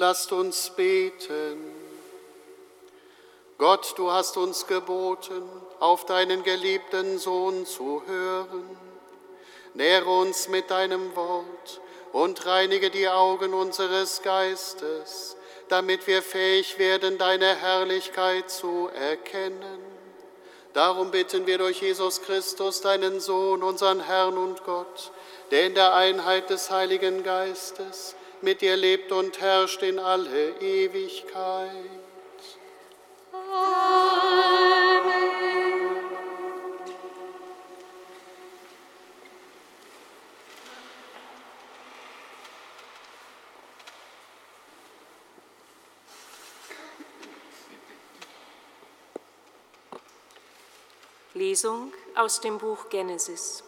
Lasst uns beten. Gott, du hast uns geboten, auf deinen geliebten Sohn zu hören. Nähre uns mit deinem Wort und reinige die Augen unseres Geistes, damit wir fähig werden, deine Herrlichkeit zu erkennen. Darum bitten wir durch Jesus Christus, deinen Sohn, unseren Herrn und Gott, der in der Einheit des Heiligen Geistes mit dir lebt und herrscht in alle Ewigkeit. Amen. Lesung aus dem Buch Genesis.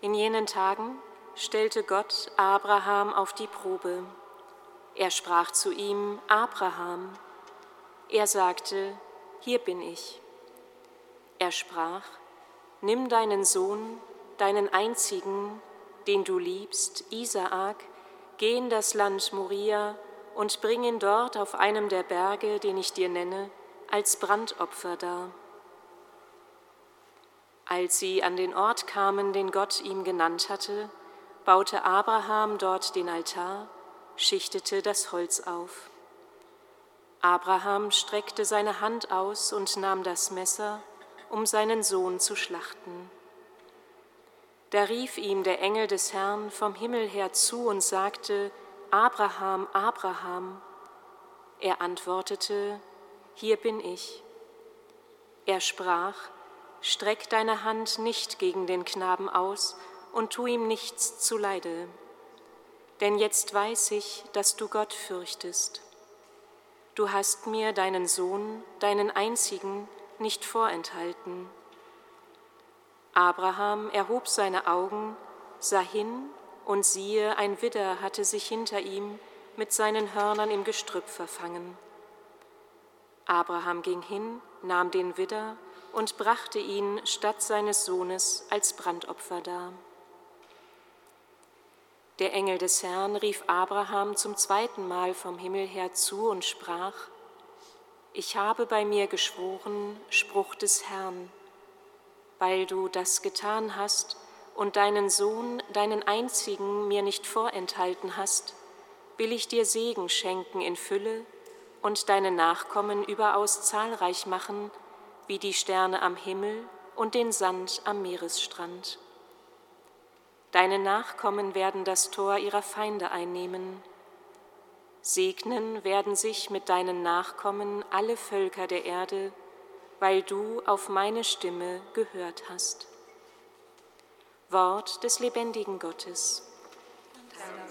In jenen Tagen stellte Gott Abraham auf die Probe. Er sprach zu ihm, Abraham. Er sagte, hier bin ich. Er sprach, nimm deinen Sohn, deinen einzigen, den du liebst, Isaak, geh in das Land Moria und bring ihn dort auf einem der Berge, den ich dir nenne, als Brandopfer dar. Als sie an den Ort kamen, den Gott ihm genannt hatte, baute Abraham dort den Altar, schichtete das Holz auf. Abraham streckte seine Hand aus und nahm das Messer, um seinen Sohn zu schlachten. Da rief ihm der Engel des Herrn vom Himmel her zu und sagte, Abraham, Abraham. Er antwortete, Hier bin ich. Er sprach, Streck deine Hand nicht gegen den Knaben aus, und tu ihm nichts zuleide. Denn jetzt weiß ich, dass du Gott fürchtest. Du hast mir deinen Sohn, deinen einzigen, nicht vorenthalten. Abraham erhob seine Augen, sah hin, und siehe, ein Widder hatte sich hinter ihm mit seinen Hörnern im Gestrüpp verfangen. Abraham ging hin, nahm den Widder und brachte ihn statt seines Sohnes als Brandopfer dar. Der Engel des Herrn rief Abraham zum zweiten Mal vom Himmel her zu und sprach, Ich habe bei mir geschworen, Spruch des Herrn, weil du das getan hast und deinen Sohn, deinen einzigen, mir nicht vorenthalten hast, will ich dir Segen schenken in Fülle und deine Nachkommen überaus zahlreich machen, wie die Sterne am Himmel und den Sand am Meeresstrand. Deine Nachkommen werden das Tor ihrer Feinde einnehmen. Segnen werden sich mit deinen Nachkommen alle Völker der Erde, weil du auf meine Stimme gehört hast. Wort des lebendigen Gottes. Dank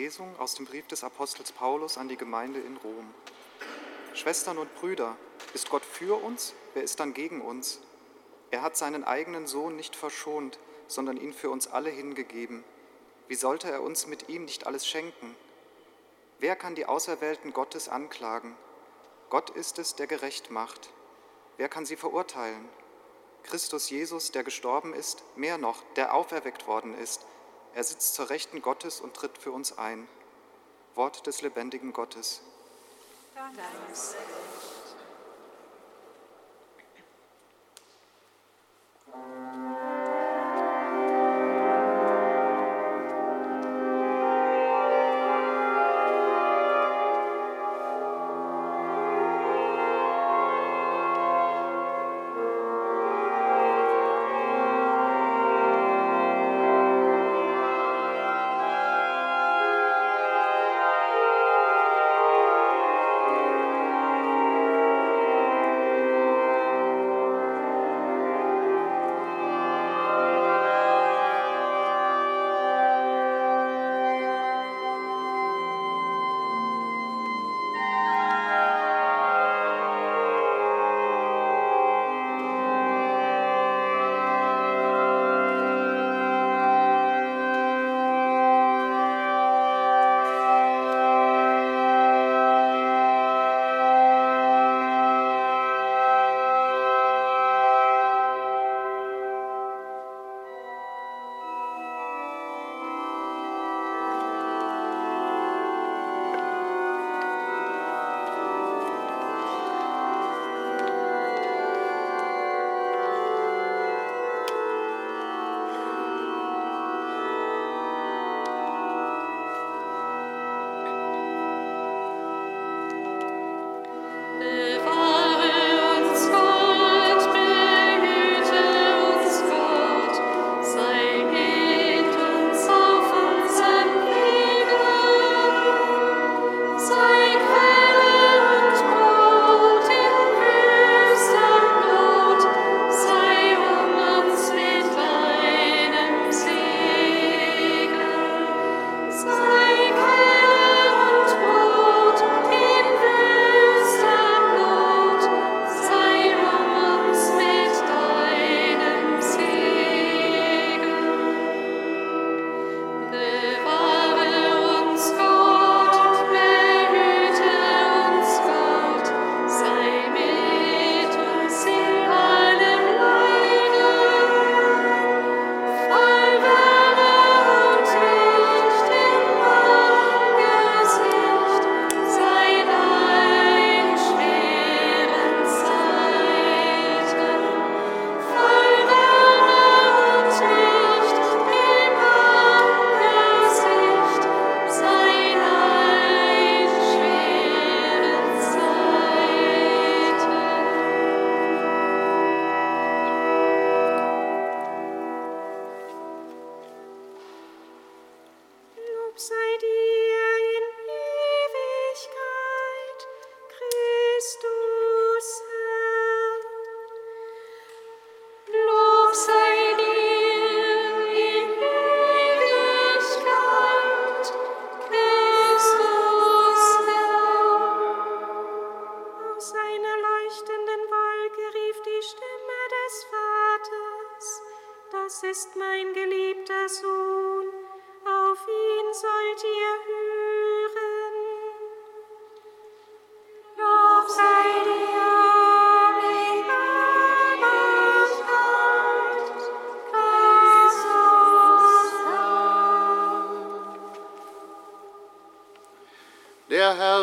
Lesung aus dem Brief des Apostels Paulus an die Gemeinde in Rom. Schwestern und Brüder, ist Gott für uns? Wer ist dann gegen uns? Er hat seinen eigenen Sohn nicht verschont, sondern ihn für uns alle hingegeben. Wie sollte er uns mit ihm nicht alles schenken? Wer kann die Auserwählten Gottes anklagen? Gott ist es, der gerecht macht. Wer kann sie verurteilen? Christus Jesus, der gestorben ist, mehr noch, der auferweckt worden ist, er sitzt zur Rechten Gottes und tritt für uns ein. Wort des lebendigen Gottes. Danke. Sei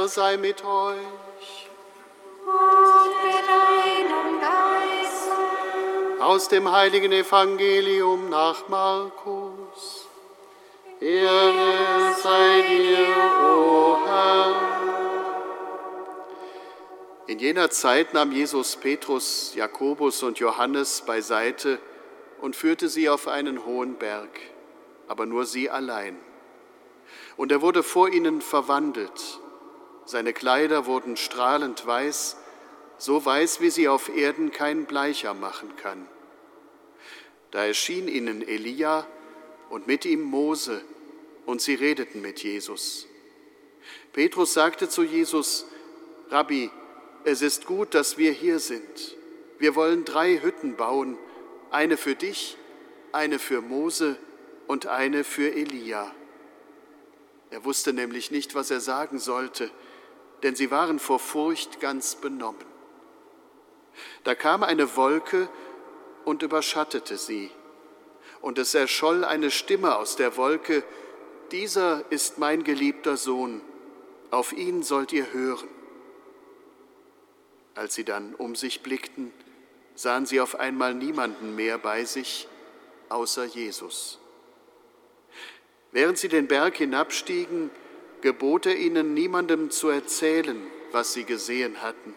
Sei mit euch. Und mit deinem Geist. Aus dem heiligen Evangelium nach Markus. Ehre sei dir, o Herr. In jener Zeit nahm Jesus Petrus, Jakobus und Johannes beiseite und führte sie auf einen hohen Berg, aber nur sie allein. Und er wurde vor ihnen verwandelt seine Kleider wurden strahlend weiß, so weiß, wie sie auf Erden kein Bleicher machen kann. Da erschien ihnen Elia und mit ihm Mose, und sie redeten mit Jesus. Petrus sagte zu Jesus, Rabbi, es ist gut, dass wir hier sind. Wir wollen drei Hütten bauen, eine für dich, eine für Mose und eine für Elia. Er wusste nämlich nicht, was er sagen sollte denn sie waren vor Furcht ganz benommen. Da kam eine Wolke und überschattete sie, und es erscholl eine Stimme aus der Wolke, dieser ist mein geliebter Sohn, auf ihn sollt ihr hören. Als sie dann um sich blickten, sahen sie auf einmal niemanden mehr bei sich, außer Jesus. Während sie den Berg hinabstiegen, gebot er ihnen niemandem zu erzählen, was sie gesehen hatten,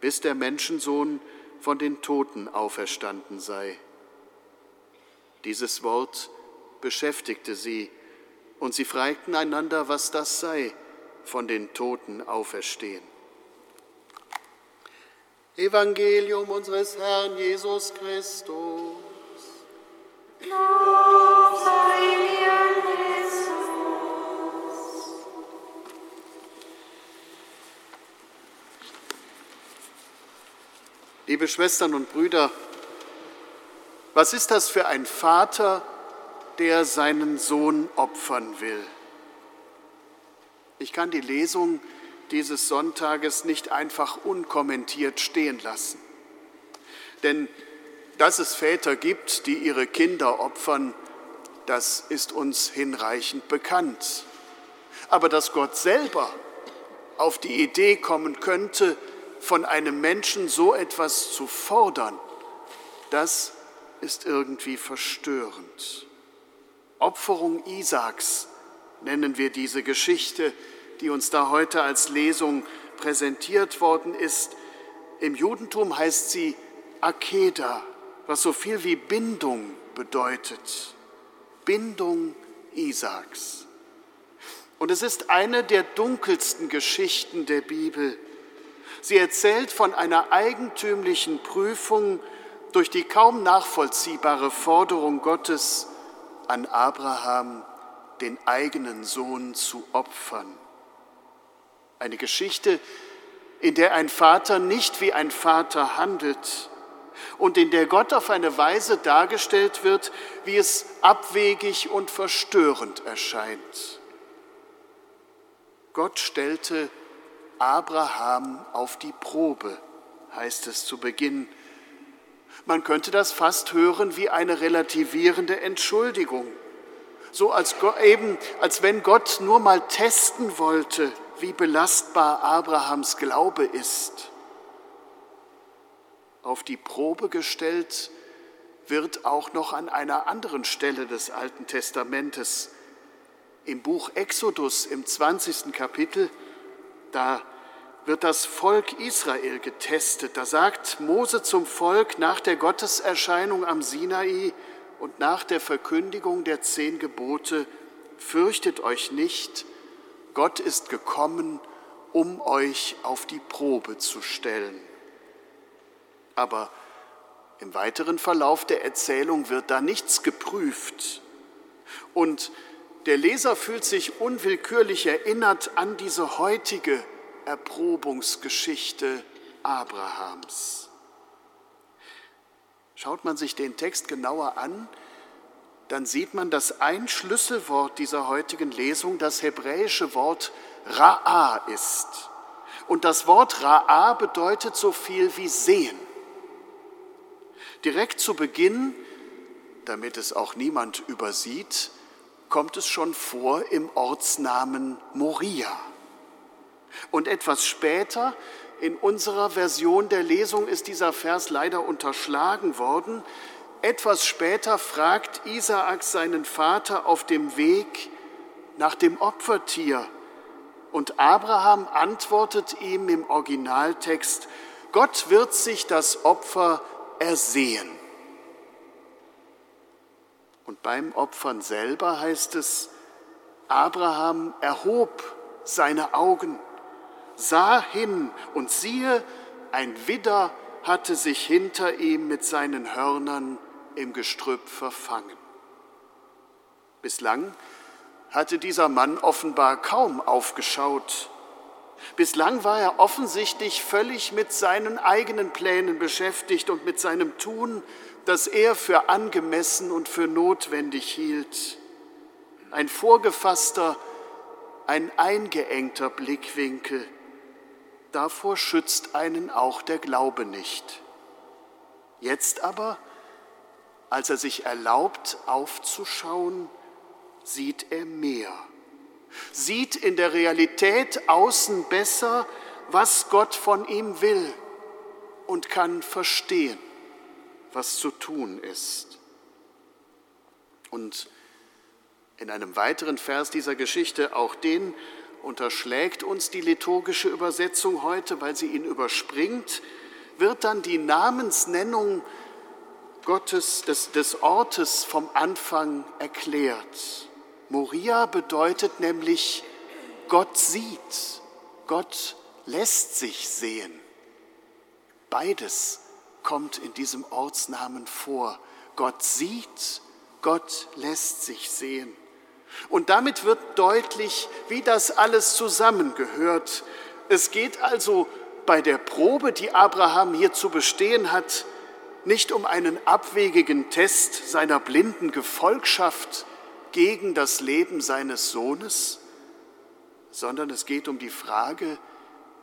bis der Menschensohn von den Toten auferstanden sei. Dieses Wort beschäftigte sie, und sie fragten einander, was das sei, von den Toten auferstehen. Evangelium unseres Herrn Jesus Christus. Lob sei Liebe Schwestern und Brüder, was ist das für ein Vater, der seinen Sohn opfern will? Ich kann die Lesung dieses Sonntages nicht einfach unkommentiert stehen lassen. Denn dass es Väter gibt, die ihre Kinder opfern, das ist uns hinreichend bekannt. Aber dass Gott selber auf die Idee kommen könnte, von einem Menschen so etwas zu fordern, das ist irgendwie verstörend. Opferung Isaaks nennen wir diese Geschichte, die uns da heute als Lesung präsentiert worden ist. Im Judentum heißt sie Akeda, was so viel wie Bindung bedeutet. Bindung Isaaks. Und es ist eine der dunkelsten Geschichten der Bibel Sie erzählt von einer eigentümlichen Prüfung durch die kaum nachvollziehbare Forderung Gottes an Abraham, den eigenen Sohn zu opfern. Eine Geschichte, in der ein Vater nicht wie ein Vater handelt und in der Gott auf eine Weise dargestellt wird, wie es abwegig und verstörend erscheint. Gott stellte Abraham auf die Probe, heißt es zu Beginn. Man könnte das fast hören wie eine relativierende Entschuldigung. So als, eben, als wenn Gott nur mal testen wollte, wie belastbar Abrahams Glaube ist. Auf die Probe gestellt wird auch noch an einer anderen Stelle des Alten Testamentes. Im Buch Exodus im 20. Kapitel, da wird das Volk Israel getestet. Da sagt Mose zum Volk nach der Gotteserscheinung am Sinai und nach der Verkündigung der zehn Gebote, fürchtet euch nicht, Gott ist gekommen, um euch auf die Probe zu stellen. Aber im weiteren Verlauf der Erzählung wird da nichts geprüft. Und der Leser fühlt sich unwillkürlich erinnert an diese heutige Erprobungsgeschichte Abrahams. Schaut man sich den Text genauer an, dann sieht man, dass ein Schlüsselwort dieser heutigen Lesung das hebräische Wort Ra'a ist. Und das Wort Ra'a bedeutet so viel wie sehen. Direkt zu Beginn, damit es auch niemand übersieht, kommt es schon vor im Ortsnamen Moria. Und etwas später, in unserer Version der Lesung, ist dieser Vers leider unterschlagen worden. Etwas später fragt Isaak seinen Vater auf dem Weg nach dem Opfertier. Und Abraham antwortet ihm im Originaltext, Gott wird sich das Opfer ersehen. Und beim Opfern selber heißt es, Abraham erhob seine Augen, sah hin und siehe, ein Widder hatte sich hinter ihm mit seinen Hörnern im Gestrüpp verfangen. Bislang hatte dieser Mann offenbar kaum aufgeschaut. Bislang war er offensichtlich völlig mit seinen eigenen Plänen beschäftigt und mit seinem Tun, das er für angemessen und für notwendig hielt. Ein vorgefasster, ein eingeengter Blickwinkel. Davor schützt einen auch der Glaube nicht. Jetzt aber, als er sich erlaubt aufzuschauen, sieht er mehr, sieht in der Realität außen besser, was Gott von ihm will und kann verstehen, was zu tun ist. Und in einem weiteren Vers dieser Geschichte, auch den unterschlägt uns die liturgische Übersetzung heute, weil sie ihn überspringt, wird dann die Namensnennung Gottes, des, des Ortes vom Anfang erklärt. Moria bedeutet nämlich, Gott sieht, Gott lässt sich sehen. Beides kommt in diesem Ortsnamen vor. Gott sieht, Gott lässt sich sehen. Und damit wird deutlich, wie das alles zusammengehört. Es geht also bei der Probe, die Abraham hier zu bestehen hat, nicht um einen abwegigen Test seiner blinden Gefolgschaft, gegen das Leben seines Sohnes, sondern es geht um die Frage,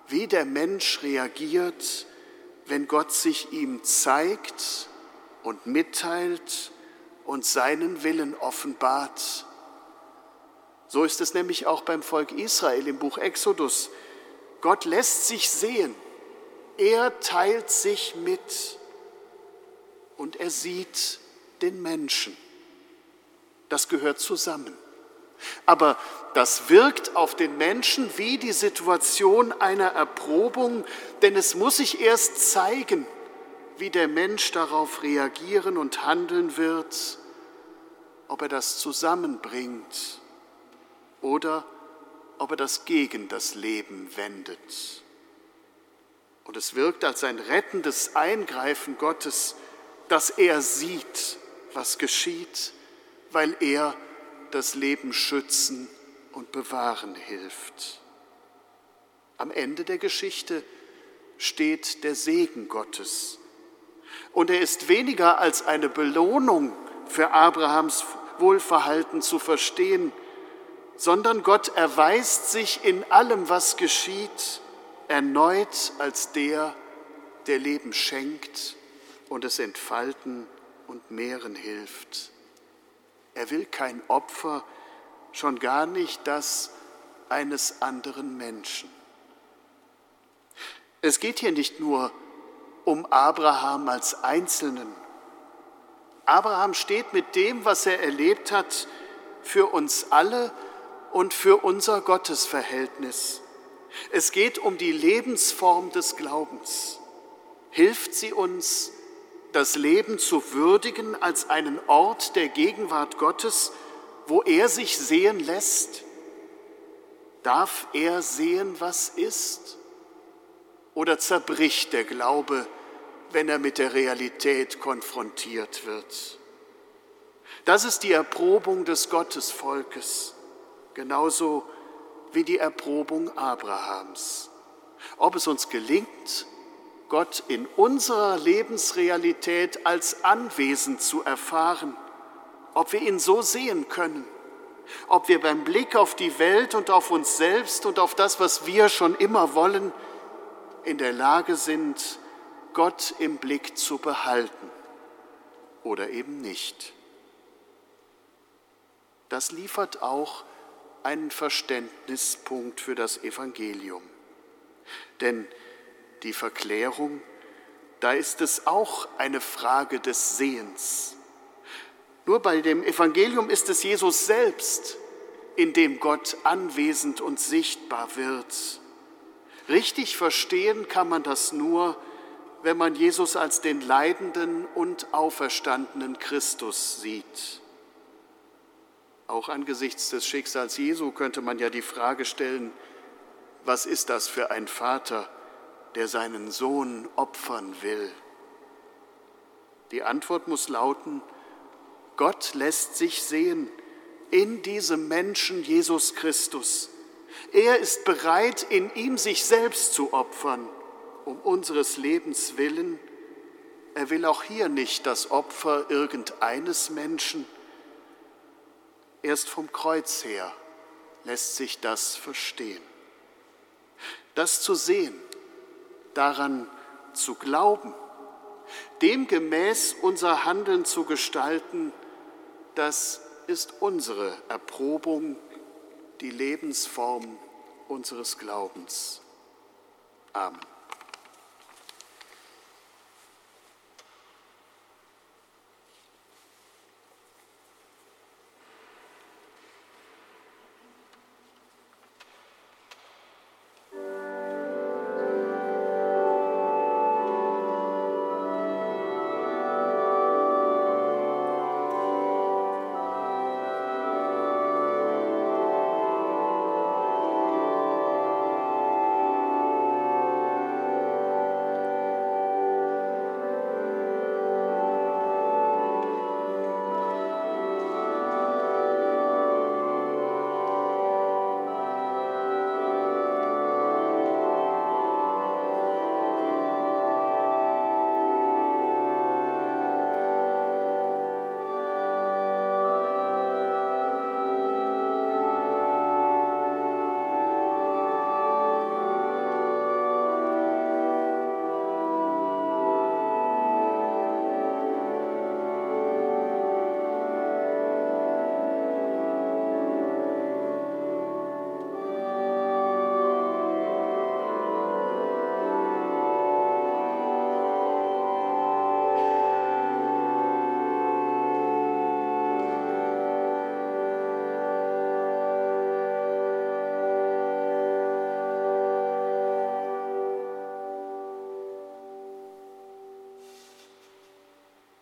wie der Mensch reagiert, wenn Gott sich ihm zeigt und mitteilt und seinen Willen offenbart. So ist es nämlich auch beim Volk Israel im Buch Exodus. Gott lässt sich sehen, er teilt sich mit und er sieht den Menschen. Das gehört zusammen. Aber das wirkt auf den Menschen wie die Situation einer Erprobung, denn es muss sich erst zeigen, wie der Mensch darauf reagieren und handeln wird, ob er das zusammenbringt oder ob er das gegen das Leben wendet. Und es wirkt als ein rettendes Eingreifen Gottes, dass er sieht, was geschieht weil er das Leben schützen und bewahren hilft. Am Ende der Geschichte steht der Segen Gottes. Und er ist weniger als eine Belohnung für Abrahams Wohlverhalten zu verstehen, sondern Gott erweist sich in allem, was geschieht, erneut als der, der Leben schenkt und es entfalten und mehren hilft. Er will kein Opfer, schon gar nicht das eines anderen Menschen. Es geht hier nicht nur um Abraham als Einzelnen. Abraham steht mit dem, was er erlebt hat, für uns alle und für unser Gottesverhältnis. Es geht um die Lebensform des Glaubens. Hilft sie uns, das Leben zu würdigen als einen Ort der Gegenwart Gottes, wo er sich sehen lässt? Darf er sehen, was ist? Oder zerbricht der Glaube, wenn er mit der Realität konfrontiert wird? Das ist die Erprobung des Gottesvolkes, genauso wie die Erprobung Abrahams. Ob es uns gelingt, Gott in unserer Lebensrealität als anwesend zu erfahren ob wir ihn so sehen können, ob wir beim Blick auf die Welt und auf uns selbst und auf das, was wir schon immer wollen, in der Lage sind, Gott im Blick zu behalten oder eben nicht. Das liefert auch einen Verständnispunkt für das Evangelium. Denn die Verklärung, da ist es auch eine Frage des Sehens. Nur bei dem Evangelium ist es Jesus selbst, in dem Gott anwesend und sichtbar wird. Richtig verstehen kann man das nur, wenn man Jesus als den leidenden und auferstandenen Christus sieht. Auch angesichts des Schicksals Jesu könnte man ja die Frage stellen, was ist das für ein Vater, der seinen Sohn opfern will? Die Antwort muss lauten, Gott lässt sich sehen in diesem Menschen Jesus Christus. Er ist bereit, in ihm sich selbst zu opfern, um unseres Lebens willen. Er will auch hier nicht das Opfer irgendeines Menschen. Erst vom Kreuz her lässt sich das verstehen. Das zu sehen, daran zu glauben, demgemäß unser Handeln zu gestalten, das ist unsere Erprobung, die Lebensform unseres Glaubens. Amen.